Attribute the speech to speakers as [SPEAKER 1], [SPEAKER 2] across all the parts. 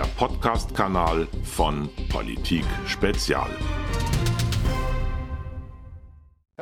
[SPEAKER 1] der Podcast-Kanal von Politik Spezial.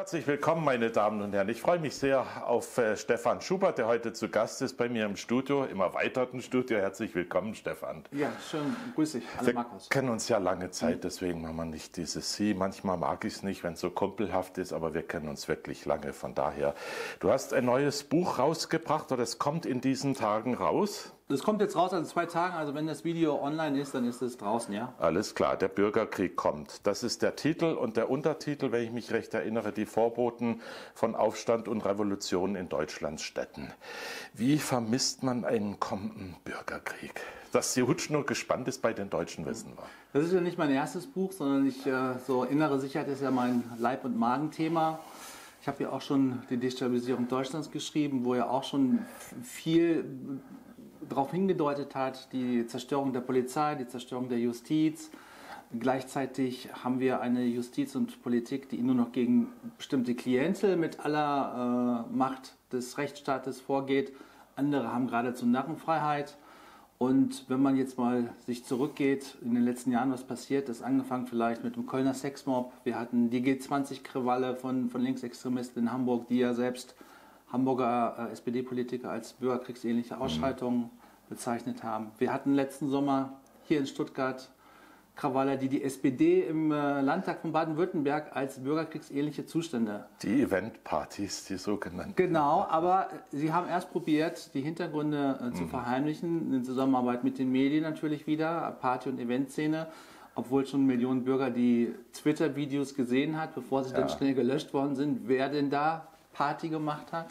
[SPEAKER 1] Herzlich willkommen, meine Damen und Herren. Ich freue mich sehr auf äh, Stefan Schubert, der heute zu Gast ist bei mir im Studio, im erweiterten Studio. Herzlich willkommen, Stefan.
[SPEAKER 2] Ja, schön. Grüß dich.
[SPEAKER 1] Hallo, wir Markus. kennen uns ja lange Zeit, deswegen machen wir nicht dieses Sie. Manchmal mag ich es nicht, wenn es so kumpelhaft ist, aber wir kennen uns wirklich lange. Von daher, du hast ein neues Buch rausgebracht oder es kommt in diesen Tagen raus.
[SPEAKER 2] Das kommt jetzt raus, also zwei Tagen. Also wenn das Video online ist, dann ist es draußen, ja.
[SPEAKER 1] Alles klar, der Bürgerkrieg kommt. Das ist der Titel und der Untertitel, wenn ich mich recht erinnere, die Vorboten von Aufstand und Revolution in Deutschlands Städten. Wie vermisst man einen kommenden Bürgerkrieg? Dass die Hutsch nur gespannt ist bei den Deutschen, wissen wir.
[SPEAKER 2] Das ist ja nicht mein erstes Buch, sondern ich, äh, so innere Sicherheit ist ja mein Leib- und Magenthema. Ich habe ja auch schon die Destabilisierung Deutschlands geschrieben, wo ja auch schon viel darauf hingedeutet hat, die Zerstörung der Polizei, die Zerstörung der Justiz. Gleichzeitig haben wir eine Justiz und Politik, die nur noch gegen bestimmte Klientel mit aller äh, Macht des Rechtsstaates vorgeht. Andere haben geradezu Narrenfreiheit. Und wenn man jetzt mal sich zurückgeht, in den letzten Jahren, was passiert ist, angefangen vielleicht mit dem Kölner Sexmob. Wir hatten die G20-Krawalle von, von Linksextremisten in Hamburg, die ja selbst Hamburger äh, SPD-Politiker als bürgerkriegsähnliche. Ausschreitungen bezeichnet haben. Wir hatten letzten Sommer hier in Stuttgart Krawalle, die die SPD im äh, Landtag von Baden-Württemberg als bürgerkriegsähnliche Zustände.
[SPEAKER 1] Die Eventpartys, die sogenannten.
[SPEAKER 2] Genau, aber sie haben erst probiert, die Hintergründe äh, zu mhm. verheimlichen, in Zusammenarbeit mit den Medien natürlich wieder, Party- und Eventszene, obwohl schon Millionen Bürger die Twitter-Videos gesehen hat, bevor sie ja. dann schnell gelöscht worden sind, wer denn da Party gemacht hat.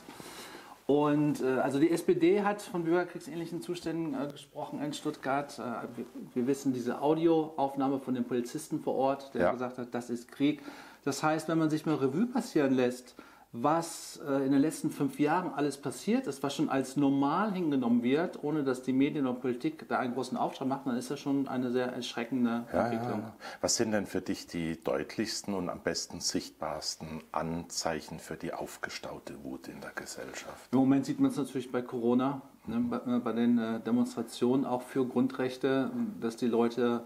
[SPEAKER 2] Und äh, also die SPD hat von bürgerkriegsähnlichen Zuständen äh, gesprochen in Stuttgart. Äh, wir, wir, wissen diese Audioaufnahme von dem Polizisten vor Ort, der ja. gesagt hat, das ist Krieg. Das heißt, wenn man sich mal Revue passieren lässt, was äh, in den letzten fünf Jahren alles passiert ist, was schon als normal hingenommen wird, ohne dass die Medien und Politik da einen großen Aufschrei machen, dann ist das schon eine sehr erschreckende ja, Entwicklung. Ja.
[SPEAKER 1] Was sind denn für dich die deutlichsten und am besten sichtbarsten Anzeichen für die aufgestaute Wut in der Gesellschaft?
[SPEAKER 2] Im Moment sieht man es natürlich bei Corona, ne, bei, bei, den äh, Demonstrationen auch für Grundrechte, dass die Leute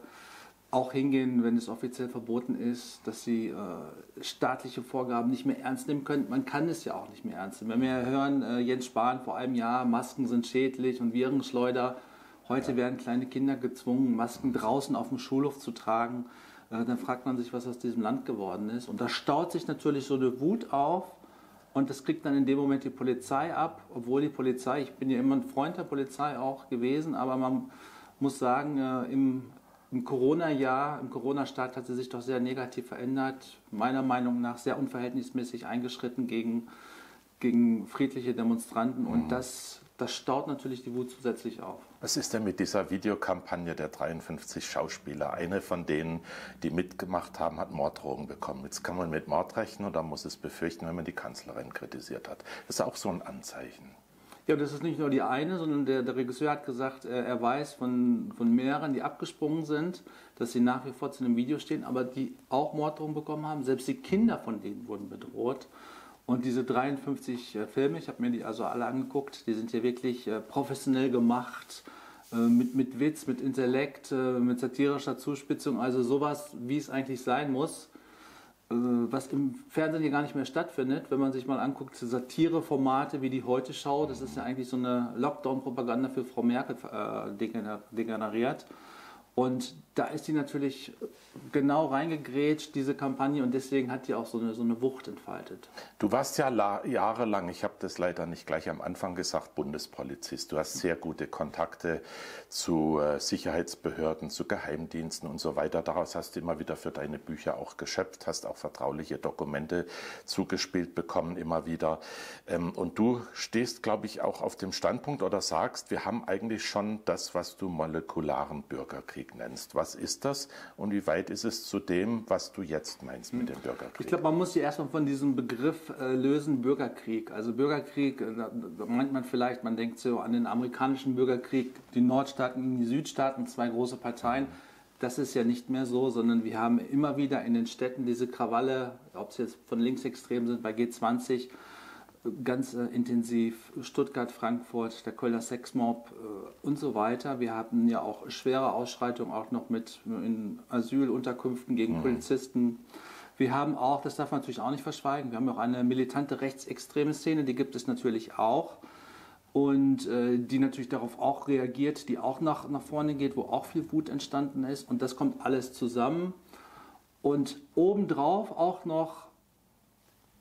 [SPEAKER 2] auch hingehen, wenn es offiziell verboten ist, dass sie äh, staatliche Vorgaben nicht mehr ernst nehmen können. Man kann es ja auch nicht mehr ernst nehmen. Wenn wir hören, äh, Jens Spahn vor einem Jahr, Masken sind schädlich und Virenschleuder. Heute ja. werden kleine Kinder gezwungen, Masken draußen auf dem Schulhof zu tragen. Äh, dann fragt man sich, was aus diesem Land geworden ist. Und da staut sich natürlich so eine Wut auf. Und das kriegt dann in dem Moment die Polizei ab, obwohl die Polizei, ich bin ja immer ein Freund der Polizei auch gewesen, aber man muss sagen, äh, im im Corona-Jahr, im Corona-Start hat sie sich doch sehr negativ verändert. Meiner Meinung nach sehr unverhältnismäßig eingeschritten gegen, gegen friedliche Demonstranten. Und mhm. das, das staut natürlich die Wut zusätzlich auf.
[SPEAKER 1] Was ist denn mit dieser Videokampagne der 53 Schauspieler? Eine von denen, die mitgemacht haben, hat Morddrohungen bekommen. Jetzt kann man mit Mord rechnen oder muss es befürchten, wenn man die Kanzlerin kritisiert hat. Das ist auch so ein Anzeichen.
[SPEAKER 2] Ja, das ist nicht nur die eine, sondern der, der Regisseur hat gesagt, äh, er weiß von, von mehreren, die abgesprungen sind, dass sie nach wie vor zu einem Video stehen, aber die auch Morddrohungen bekommen haben. Selbst die Kinder von denen wurden bedroht. Und diese 53 äh, Filme, ich habe mir die also alle angeguckt, die sind hier wirklich äh, professionell gemacht, mit, mit Witz, mit Intellekt, mit satirischer Zuspitzung, also sowas, wie es eigentlich sein muss. Äh, was im Fernsehen hier gar nicht mehr stattfindet, wenn man sich mal anguckt, Satireformate wie die Heute-Schau, das ist ja eigentlich so eine Lockdown-Propaganda für Frau Merkel äh, degeneriert. Und da ist die natürlich genau reingegrätscht, diese Kampagne, und deswegen hat die auch so eine, so eine Wucht entfaltet.
[SPEAKER 1] Du warst ja jahrelang, ich habe das leider nicht gleich am Anfang gesagt, Bundespolizist. Du hast sehr gute Kontakte zu äh, Sicherheitsbehörden, zu Geheimdiensten und so weiter. Daraus hast du immer wieder für deine Bücher auch geschöpft, hast auch vertrauliche Dokumente zugespielt bekommen, immer wieder. Ähm, und du stehst, glaube ich, auch auf dem Standpunkt oder sagst, wir haben eigentlich schon das, was du molekularen Bürgerkrieg Bürgerkrieg nennst. Was ist das und wie weit ist es zu dem, was du jetzt meinst mit dem Bürgerkrieg?
[SPEAKER 2] Ich glaube, man muss sich erstmal von diesem Begriff äh, lösen, Bürgerkrieg. Also Bürgerkrieg, äh, da, da meint man vielleicht, man denkt so an den amerikanischen Bürgerkrieg, die Nordstaaten, die Südstaaten, zwei große Parteien. Das ist ja nicht mehr so, sondern wir haben immer wieder in den Städten diese Krawalle, ob es jetzt von Linksextremen sind, bei G20, ganz äh, intensiv Stuttgart, Frankfurt, der Kölner Sexmob äh, und so weiter. Wir hatten ja auch schwere Ausschreitungen, auch noch mit in Asylunterkünften gegen mhm. Polizisten. Wir haben auch, das darf man natürlich auch nicht verschweigen, wir haben auch eine militante rechtsextreme Szene, die gibt es natürlich auch. Und äh, die natürlich darauf auch reagiert, die auch nach, nach vorne geht, wo auch viel Wut entstanden ist. Und das kommt alles zusammen. Und obendrauf auch noch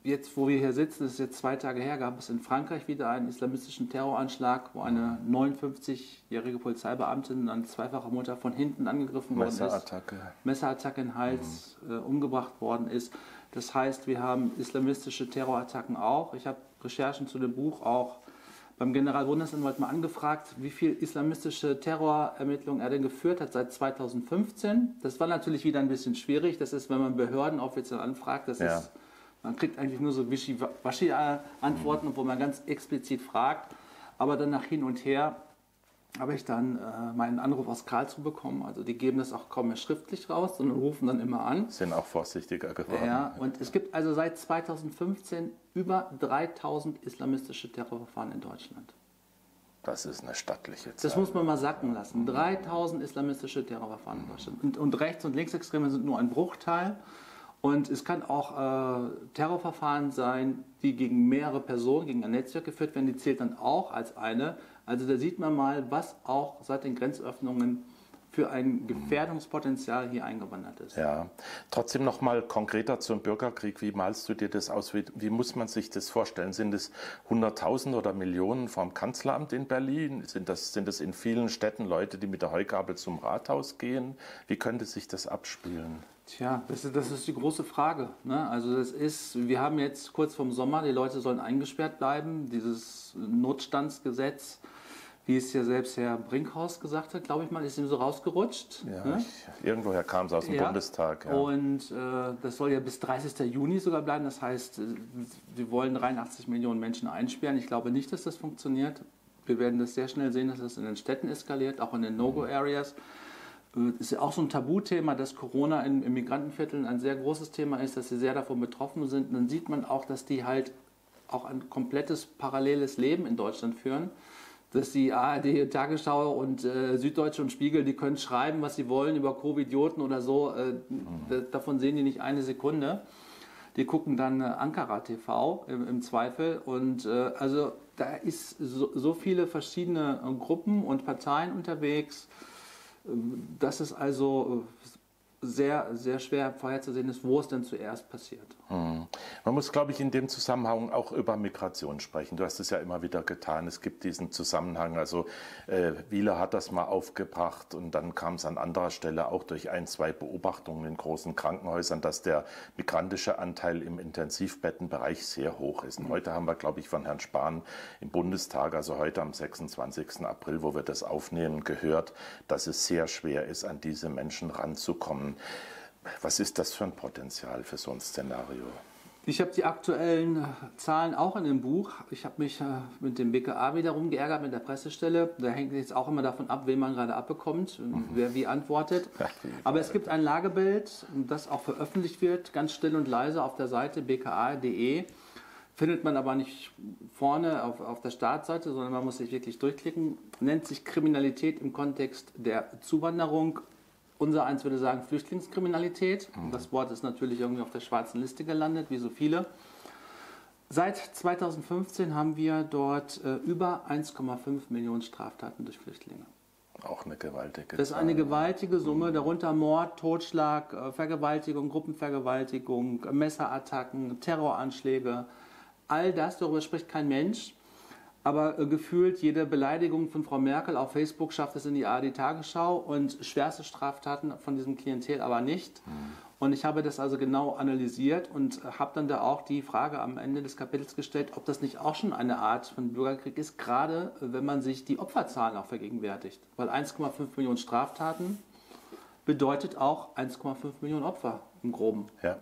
[SPEAKER 2] jetzt, wo wir hier sitzen, das ist jetzt zwei Tage her, gab es in Frankreich wieder einen islamistischen Terroranschlag, wo eine 59-jährige Polizeibeamtin, eine zweifache Mutter, von hinten angegriffen worden
[SPEAKER 1] Messerattacke.
[SPEAKER 2] ist. Messerattacke in den Hals mhm. äh, umgebracht worden ist. Das heißt, wir haben islamistische Terrorattacken auch. Ich habe Recherchen zu dem Buch auch beim Generalbundesanwalt mal angefragt, wie viel islamistische Terrorermittlungen er denn geführt hat seit 2015. Das war natürlich wieder ein bisschen schwierig. Das ist, wenn man Behörden offiziell anfragt, das ja. ist man kriegt eigentlich nur so Wischi-Waschi-Antworten, wo man ganz explizit fragt. Aber dann nach hin und her habe ich dann äh, meinen Anruf aus Karlsruhe bekommen. Also die geben das auch kaum mehr schriftlich raus, sondern rufen dann immer an.
[SPEAKER 1] Sind auch vorsichtiger geworden.
[SPEAKER 2] Ja, und es gibt also seit 2015 über 3000 islamistische Terrorverfahren in Deutschland.
[SPEAKER 1] Das ist eine stattliche Zahl.
[SPEAKER 2] Das muss man mal sacken lassen. 3000 islamistische Terrorverfahren in Deutschland. Und, und Rechts- und Linksextreme sind nur ein Bruchteil. Und es kann auch äh, Terrorverfahren sein, die gegen mehrere Personen, gegen ein Netzwerk geführt werden. Die zählt dann auch als eine. Also da sieht man mal, was auch seit den Grenzöffnungen für ein Gefährdungspotenzial hier eingewandert ist.
[SPEAKER 1] Ja, trotzdem noch mal konkreter zum Bürgerkrieg. Wie malst du dir das aus? Wie, wie muss man sich das vorstellen? Sind es Hunderttausend oder Millionen vom Kanzleramt in Berlin? Sind das, sind das in vielen Städten Leute, die mit der Heugabel zum Rathaus gehen? Wie könnte sich das abspielen?
[SPEAKER 2] Tja, das ist, das ist die große Frage. Ne? Also das ist, wir haben jetzt kurz vorm Sommer, die Leute sollen eingesperrt bleiben. Dieses Notstandsgesetz, wie es ja selbst Herr Brinkhaus gesagt hat, glaube ich mal, ist ihm so rausgerutscht.
[SPEAKER 1] Ja, ne? ich, irgendwoher kam es aus dem ja. Bundestag.
[SPEAKER 2] Ja. Und äh, das soll ja bis 30. Juni sogar bleiben. Das heißt, äh, wir wollen 83 Millionen Menschen einsperren. Ich glaube nicht, dass das funktioniert. Wir werden das sehr schnell sehen, dass das in den Städten eskaliert, auch in den No-Go-Areas. Mhm ist ja auch so ein Tabuthema, dass Corona in, Migrantenvierteln ein sehr großes Thema ist, dass sie sehr davon betroffen sind. dann sieht man auch, dass die halt auch ein komplettes paralleles Leben in Deutschland führen. Dass die ARD, Tagesschau und äh, Süddeutsche und Spiegel, die können schreiben, was sie wollen über Covid-Idioten oder so. Äh, mhm. Davon sehen die nicht eine Sekunde. Die gucken dann äh, Ankara TV im, im Zweifel. Und äh, also da ist so, so viele verschiedene äh, Gruppen und Parteien unterwegs dass es also sehr, sehr schwer vorherzusehen ist, wo es denn zuerst passiert.
[SPEAKER 1] Hm. Man muss, glaube ich, in dem Zusammenhang auch über Migration sprechen. Du hast es ja immer wieder getan. Es gibt diesen Zusammenhang. Also äh, Wieler hat das mal aufgebracht und dann kam es an anderer Stelle auch durch ein, zwei Beobachtungen in großen Krankenhäusern, dass der migrantische Anteil im Intensivbettenbereich sehr hoch ist. Und heute haben wir, glaube ich, von Herrn Spahn im Bundestag, also heute am 26. April, wo wir das aufnehmen, gehört, dass es sehr schwer ist, an diese Menschen ranzukommen. Was ist das für ein Potenzial für so ein Szenario?
[SPEAKER 2] Ich habe die aktuellen äh, Zahlen auch in dem Buch. Ich habe mich äh, mit dem BKA wiederum geärgert, mit der Pressestelle. Da hängt jetzt auch immer davon ab, wen man gerade abbekommt, mhm. wer wie antwortet. Aber es gibt ein Lagebild, das auch veröffentlicht wird, ganz still und leise auf der Seite bka.de. Findet man aber nicht vorne auf, auf der Startseite, sondern man muss sich wirklich durchklicken. Nennt sich Kriminalität im Kontext der Zuwanderung unser eins würde sagen Flüchtlingskriminalität. Mhm. Das Wort ist natürlich irgendwie auf der schwarzen Liste gelandet, wie so viele. Seit 2015 haben wir dort äh, über 1,5 Millionen Straftaten durch Flüchtlinge.
[SPEAKER 1] Auch eine gewaltige
[SPEAKER 2] Das ist eine gewaltige Summe, mhm. darunter Mord, Totschlag, äh, Vergewaltigung, Gruppenvergewaltigung, Messerattacken, Terroranschläge. All das, darüber spricht kein Mensch. Aber äh, gefühlt jede Beleidigung von Frau Merkel auf Facebook schafft es in die ARD-Tagesschau und schwerste Straftaten von diesem Klientel aber nicht. Mhm. Und ich habe das also genau analysiert und habe dann da auch die Frage am Ende des Kapitels gestellt, ob das nicht auch schon eine Art von Bürgerkrieg ist, gerade wenn man sich die Opferzahlen auch vergegenwärtigt. Weil 1,5 Millionen Straftaten bedeutet auch 1,5 Millionen Opfer im Groben.
[SPEAKER 1] Ja.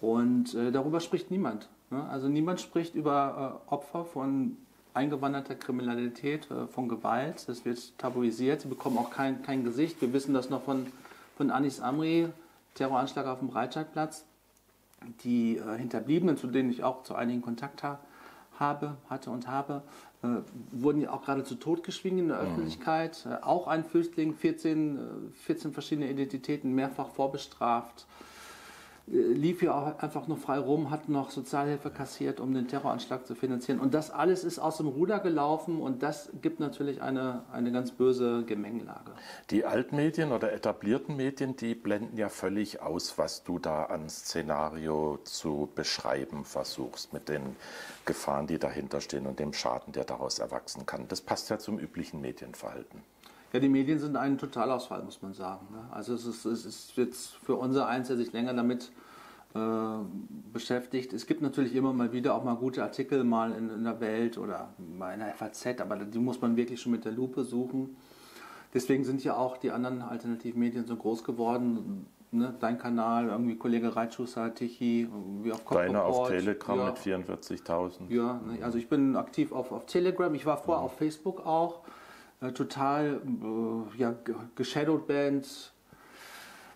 [SPEAKER 2] Und äh, darüber spricht niemand. Ne? Also niemand spricht über äh, Opfer von eingewanderter Kriminalität, äh, von Gewalt. Das wird tabuisiert. Sie bekommen auch kein, kein Gesicht. Wir wissen das noch von, von Anis Amri, Terroranschlag auf dem Breitscheidplatz. Die äh, Hinterbliebenen, zu denen ich auch zu einigen Kontakt ha habe, hatte und habe, äh, wurden ja auch geradezu totgeschwiegen in der mhm. Öffentlichkeit. Äh, auch ein Flüchtling, 14, 14 äh, verschiedene Identitäten, mehrfach vorbestraft. Äh, lief ja auch einfach nur frei rum, hat noch Sozialhilfe kassiert, um den Terroranschlag zu finanzieren. Und das alles ist aus dem Ruder gelaufen und das gibt natürlich eine, eine ganz böse Gemengelage.
[SPEAKER 1] Die Altmedien oder etablierten Medien, die blenden ja völlig aus, was du da an Szenario zu beschreiben versuchst mit den Gefahren, die dahinter stehen und dem Schaden, der daraus erwachsen kann. Das passt ja zum üblichen Medienverhalten.
[SPEAKER 2] Ja, die Medien sind ein Totalausfall, muss man sagen. Ne? Also es ist, es ist jetzt für unser Eins, der sich länger damit äh, beschäftigt. Es gibt natürlich immer mal wieder auch mal gute Artikel mal in, in, der Welt oder mal in der FAZ, aber die muss man wirklich schon mit der Lupe suchen. Deswegen sind ja auch die anderen Alternativmedien so groß geworden. Ne? Dein Kanal, irgendwie Kollege Reitschuster, Tichy,
[SPEAKER 1] wie auf Deiner auf Telegram ja. mit 44.000.
[SPEAKER 2] Ja, ne? also ich bin aktiv auf, auf Telegram. Ich war vorher mhm. auf Facebook auch äh, total äh, ja, geshadowed Bands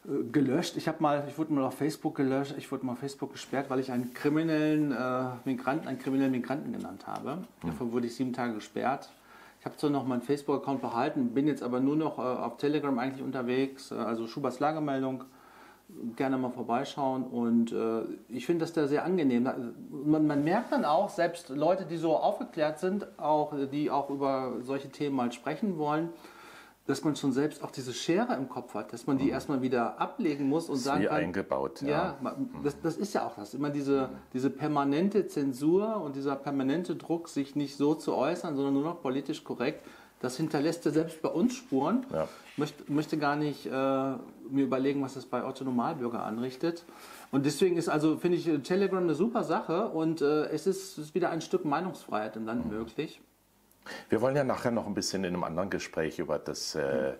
[SPEAKER 2] äh, gelöscht. Ich habe mal, ich wurde mal auf Facebook gelöscht, ich wurde mal auf Facebook gesperrt, weil ich einen kriminellen äh, Migranten, einen kriminellen Migranten genannt habe. Mhm. Dafür wurde ich sieben Tage gesperrt. Ich habe zwar noch meinen Facebook-Account behalten, bin jetzt aber nur noch äh, auf Telegram eigentlich unterwegs, also Schubers Lagemeldung gerne mal vorbeischauen. Und äh, ich finde das da sehr angenehm. Man, man, merkt dann auch, selbst Leute, die so aufgeklärt sind, auch, die auch über solche Themen mal sprechen wollen, dass man schon selbst auch diese Schere im Kopf hat, dass man die mhm. erstmal wieder ablegen muss und sagen
[SPEAKER 1] wie kann, eingebaut.
[SPEAKER 2] Ja, ja das, das, ist ja auch das. Immer diese, mhm. diese permanente Zensur und dieser permanente Druck, sich nicht so zu äußern, sondern nur noch politisch korrekt das hinterlässt ja selbst bei uns Spuren. Ja. Möchte, möchte gar nicht äh, mir überlegen, was das bei Otto Normalbürger anrichtet. Und deswegen ist also, finde ich, Telegram eine super Sache und äh, es, ist, ist, wieder ein Stück Meinungsfreiheit im Land mhm. möglich.
[SPEAKER 1] Wir wollen ja nachher noch ein bisschen in einem anderen Gespräch über das äh,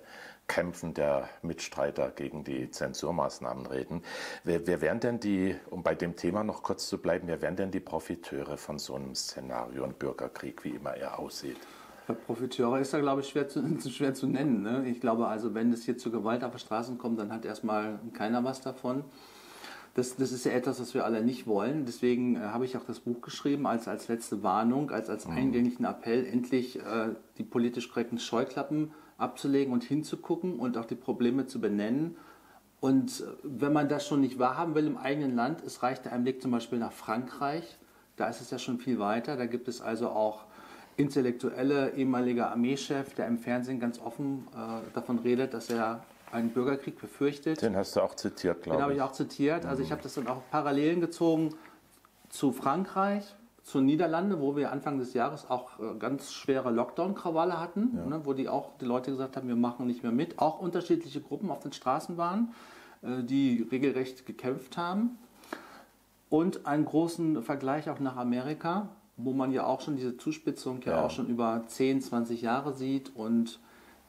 [SPEAKER 1] Kämpfen der Mitstreiter gegen die Zensurmaßnahmen reden. Wer, wer wären denn die, um bei dem Thema noch kurz zu bleiben, wer wären denn die Profiteure von so einem Szenario und Bürgerkrieg, wie immer er aussieht?
[SPEAKER 2] Profiteure ist da, glaube ich, schwer zu, schwer zu nennen. Ne? Ich glaube also, wenn es hier zu Gewalt auf den Straßen kommt, dann hat erstmal keiner was davon. Das, das ist ja etwas, was wir alle nicht wollen. Deswegen äh, habe ich auch das Buch geschrieben als, als letzte Warnung, als, als mhm. eingängigen Appell, endlich äh, die politisch korrekten Scheuklappen abzulegen und hinzugucken und auch die Probleme zu benennen. Und äh, wenn man das schon nicht wahrhaben will im eigenen Land, es reicht ein Blick zum Beispiel nach Frankreich. Da ist es ja schon viel weiter. Da gibt es also auch intellektuelle ehemaliger Armeechef, der im Fernsehen ganz offen äh, davon redet, dass er einen Bürgerkrieg befürchtet.
[SPEAKER 1] Den hast du auch zitiert, glaube ich.
[SPEAKER 2] Den habe ich auch zitiert. Also ich habe das dann auch Parallelen gezogen zu Frankreich, zu Niederlande, wo wir Anfang des Jahres auch äh, ganz schwere Lockdown-Krawalle hatten, ja. ne, wo die auch die Leute gesagt haben, wir machen nicht mehr mit. Auch unterschiedliche Gruppen auf den Straßen waren, äh, die regelrecht gekämpft haben. Und einen großen Vergleich auch nach Amerika, wo man ja auch schon diese Zuspitzung ja, ja, auch schon über 10, 20 Jahre sieht und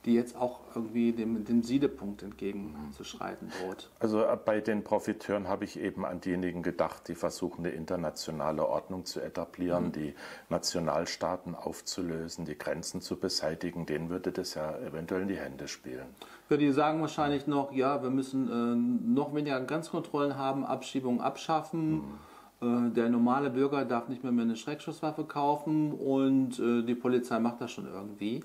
[SPEAKER 2] die jetzt auch irgendwie dem, dem Siedepunkt entgegenzuschreiten droht.
[SPEAKER 1] Also äh, bei den Profiteuren habe ich eben an diejenigen gedacht, die versuchen, eine internationale Ordnung zu etablieren, mhm. die Nationalstaaten aufzulösen, die Grenzen zu beseitigen. Denen würde das ja eventuell in die Hände spielen.
[SPEAKER 2] Ja, die sagen wahrscheinlich noch, ja, wir müssen äh, noch weniger Grenzkontrollen haben, Abschiebungen abschaffen. Mhm der normale Bürger darf nicht mehr, mehr eine Schreckschusswaffe kaufen und äh, die Polizei macht das schon irgendwie.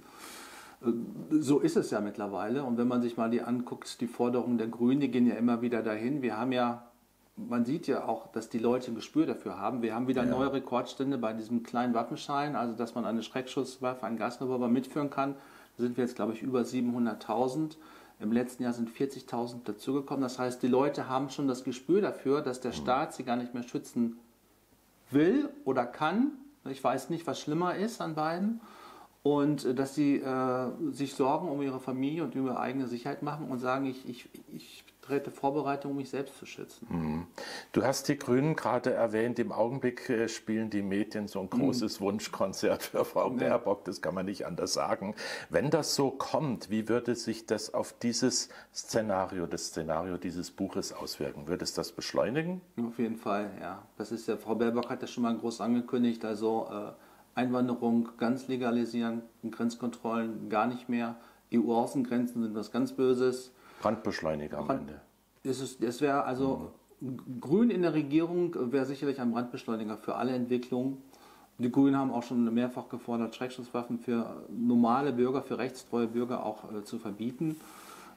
[SPEAKER 2] Äh, so ist es ja mittlerweile. Und wenn man sich mal die anguckt, die Forderungen der Grünen, die gehen ja immer wieder dahin. Wir haben ja, man sieht ja auch, dass die Leute ein Gespür dafür haben. Wir haben wieder ja. neue Rekordstände bei diesem kleinen Waffenschein, also dass man eine Schreckschusswaffe, einen Gasrevolver mitführen kann. Da sind wir jetzt, glaube ich, über 700.000. Im letzten Jahr sind 40.000 dazugekommen. Das heißt, die Leute haben schon das Gespür dafür, dass der Staat sie gar nicht mehr schützen will oder kann. Ich weiß nicht, was schlimmer ist an beiden. Und äh, dass sie äh, sich Sorgen um ihre Familie und um ihre eigene Sicherheit machen und sagen, ich, ich, ich Vorbereitung, um mich selbst zu schützen. Mhm.
[SPEAKER 1] Du hast die Grünen gerade erwähnt. Im Augenblick äh, spielen die Medien so ein mhm. großes mhm. Wunschkonzert für Frau ja. Baerbock. Das kann man nicht anders sagen. Wenn das so kommt, wie würde sich das auf dieses Szenario, das Szenario dieses Buches auswirken? Würde es das beschleunigen?
[SPEAKER 2] Auf jeden Fall, ja. Das ist ja, Frau Baerbock hat das schon mal groß angekündigt. Also äh, Einwanderung ganz legalisieren, Grenzkontrollen gar nicht mehr. EU-Außengrenzen sind was ganz Böses.
[SPEAKER 1] Brandbeschleuniger am Ende.
[SPEAKER 2] Es, es wäre also mhm. Grün in der Regierung wäre sicherlich ein Brandbeschleuniger für alle Entwicklungen. Die Grünen haben auch schon mehrfach gefordert, Schreckschusswaffen für normale Bürger, für rechtstreue Bürger auch äh, zu verbieten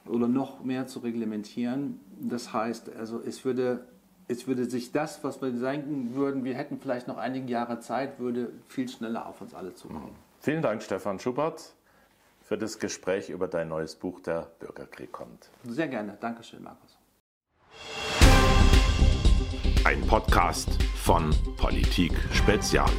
[SPEAKER 2] oder noch mehr zu reglementieren. Das heißt, also es würde, es würde sich das, was wir denken würden, wir hätten vielleicht noch einige Jahre Zeit, würde viel schneller auf uns alle zukommen.
[SPEAKER 1] Vielen Dank, Stefan Schubert, für das Gespräch über dein neues Buch Der Bürgerkrieg kommt.
[SPEAKER 2] Sehr gerne. Dankeschön, Markus.
[SPEAKER 1] Ein Podcast von Politik Spezial.